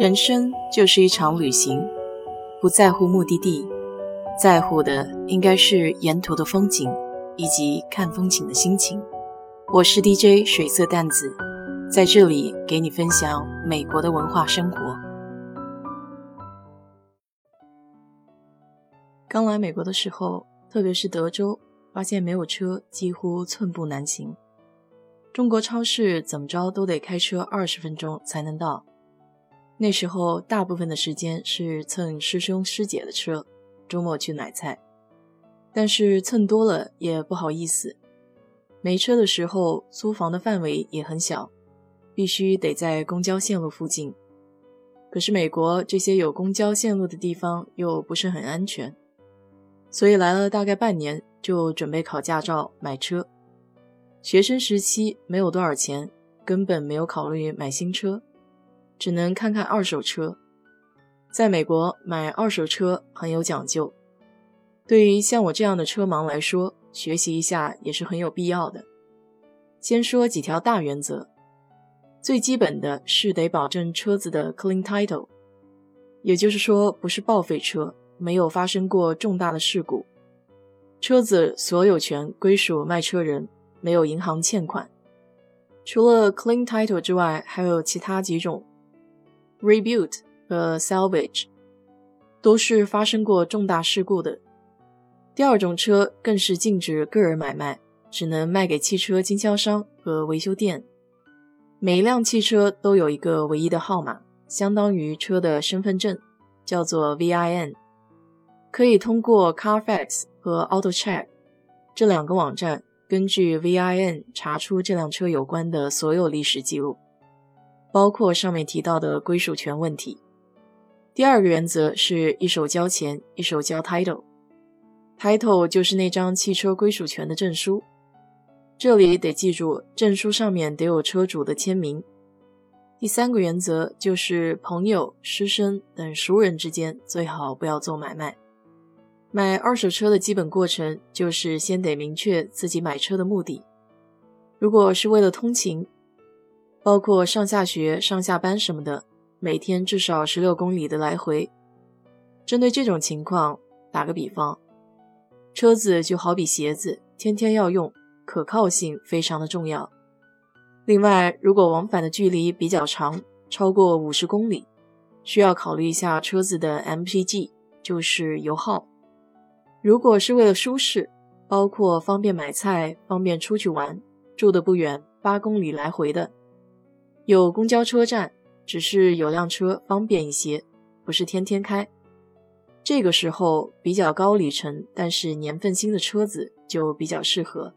人生就是一场旅行，不在乎目的地，在乎的应该是沿途的风景以及看风景的心情。我是 DJ 水色淡子，在这里给你分享美国的文化生活。刚来美国的时候，特别是德州，发现没有车几乎寸步难行。中国超市怎么着都得开车二十分钟才能到。那时候大部分的时间是蹭师兄师姐的车，周末去买菜。但是蹭多了也不好意思。没车的时候，租房的范围也很小，必须得在公交线路附近。可是美国这些有公交线路的地方又不是很安全，所以来了大概半年就准备考驾照买车。学生时期没有多少钱，根本没有考虑买新车，只能看看二手车。在美国买二手车很有讲究，对于像我这样的车盲来说，学习一下也是很有必要的。先说几条大原则，最基本的是得保证车子的 clean title，也就是说不是报废车，没有发生过重大的事故，车子所有权归属卖车人。没有银行欠款，除了 clean title 之外，还有其他几种 rebuild 和 salvage，都是发生过重大事故的。第二种车更是禁止个人买卖，只能卖给汽车经销商和维修店。每一辆汽车都有一个唯一的号码，相当于车的身份证，叫做 VIN，可以通过 Carfax 和 AutoCheck 这两个网站。根据 VIN 查出这辆车有关的所有历史记录，包括上面提到的归属权问题。第二个原则是一手交钱，一手交 title。title 就是那张汽车归属权的证书，这里得记住，证书上面得有车主的签名。第三个原则就是朋友、师生等熟人之间最好不要做买卖。买二手车的基本过程就是先得明确自己买车的目的。如果是为了通勤，包括上下学、上下班什么的，每天至少十六公里的来回。针对这种情况，打个比方，车子就好比鞋子，天天要用，可靠性非常的重要。另外，如果往返的距离比较长，超过五十公里，需要考虑一下车子的 MPG，就是油耗。如果是为了舒适，包括方便买菜、方便出去玩，住的不远，八公里来回的，有公交车站，只是有辆车方便一些，不是天天开。这个时候比较高里程，但是年份新的车子就比较适合。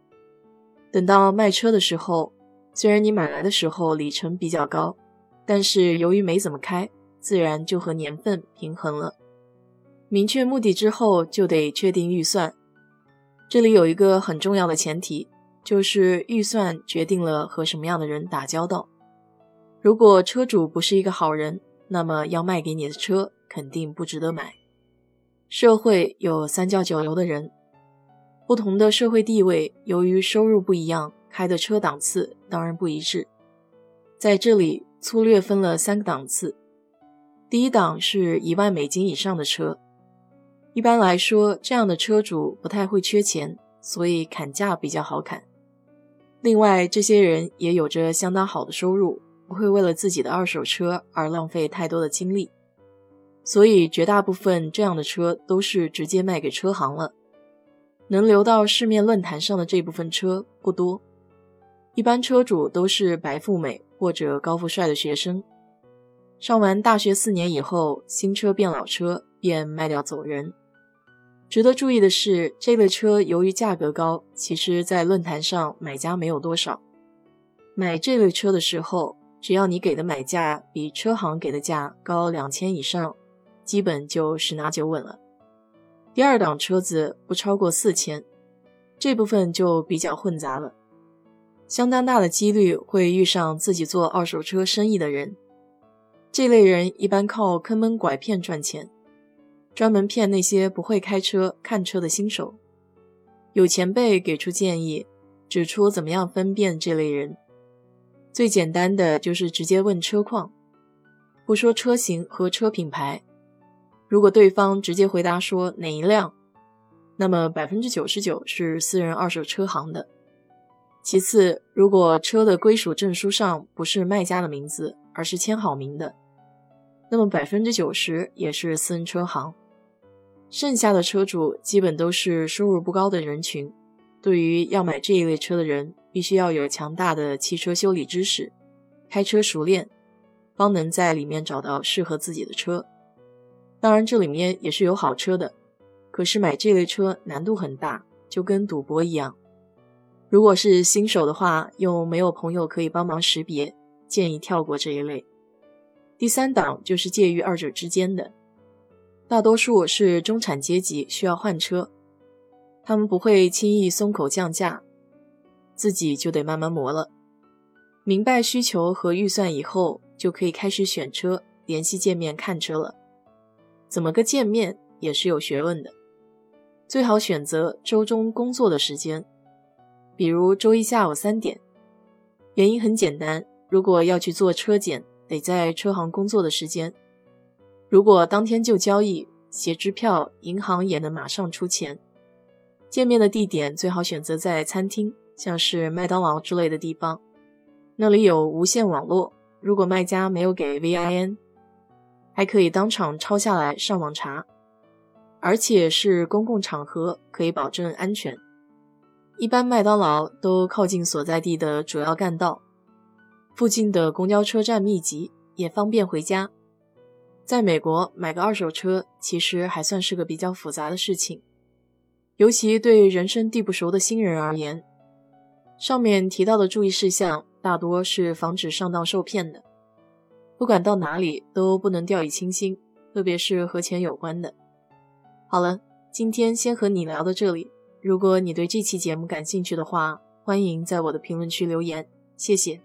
等到卖车的时候，虽然你买来的时候里程比较高，但是由于没怎么开，自然就和年份平衡了。明确目的之后，就得确定预算。这里有一个很重要的前提，就是预算决定了和什么样的人打交道。如果车主不是一个好人，那么要卖给你的车肯定不值得买。社会有三教九流的人，不同的社会地位，由于收入不一样，开的车档次当然不一致。在这里粗略分了三个档次，第一档是一万美金以上的车。一般来说，这样的车主不太会缺钱，所以砍价比较好砍。另外，这些人也有着相当好的收入，不会为了自己的二手车而浪费太多的精力，所以绝大部分这样的车都是直接卖给车行了。能留到市面论坛上的这部分车不多，一般车主都是白富美或者高富帅的学生，上完大学四年以后，新车变老车，便卖掉走人。值得注意的是，这类车由于价格高，其实，在论坛上买家没有多少。买这类车的时候，只要你给的买价比车行给的价高两千以上，基本就十拿九稳了。第二档车子不超过四千，这部分就比较混杂了，相当大的几率会遇上自己做二手车生意的人。这类人一般靠坑蒙拐骗赚钱。专门骗那些不会开车、看车的新手。有前辈给出建议，指出怎么样分辨这类人。最简单的就是直接问车况。不说车型和车品牌，如果对方直接回答说哪一辆，那么百分之九十九是私人二手车行的。其次，如果车的归属证书上不是卖家的名字，而是签好名的，那么百分之九十也是私人车行。剩下的车主基本都是收入不高的人群。对于要买这一类车的人，必须要有强大的汽车修理知识，开车熟练，方能在里面找到适合自己的车。当然，这里面也是有好车的，可是买这类车难度很大，就跟赌博一样。如果是新手的话，又没有朋友可以帮忙识别，建议跳过这一类。第三档就是介于二者之间的，大多数是中产阶级需要换车。他们不会轻易松口降价，自己就得慢慢磨了。明白需求和预算以后，就可以开始选车、联系见面看车了。怎么个见面也是有学问的，最好选择周中工作的时间，比如周一下午三点。原因很简单，如果要去做车检，得在车行工作的时间。如果当天就交易、写支票，银行也能马上出钱。见面的地点最好选择在餐厅，像是麦当劳之类的地方，那里有无线网络。如果卖家没有给 VIN，还可以当场抄下来上网查。而且是公共场合，可以保证安全。一般麦当劳都靠近所在地的主要干道，附近的公交车站密集，也方便回家。在美国买个二手车，其实还算是个比较复杂的事情。尤其对人生地不熟的新人而言，上面提到的注意事项大多是防止上当受骗的。不管到哪里都不能掉以轻心，特别是和钱有关的。好了，今天先和你聊到这里。如果你对这期节目感兴趣的话，欢迎在我的评论区留言，谢谢。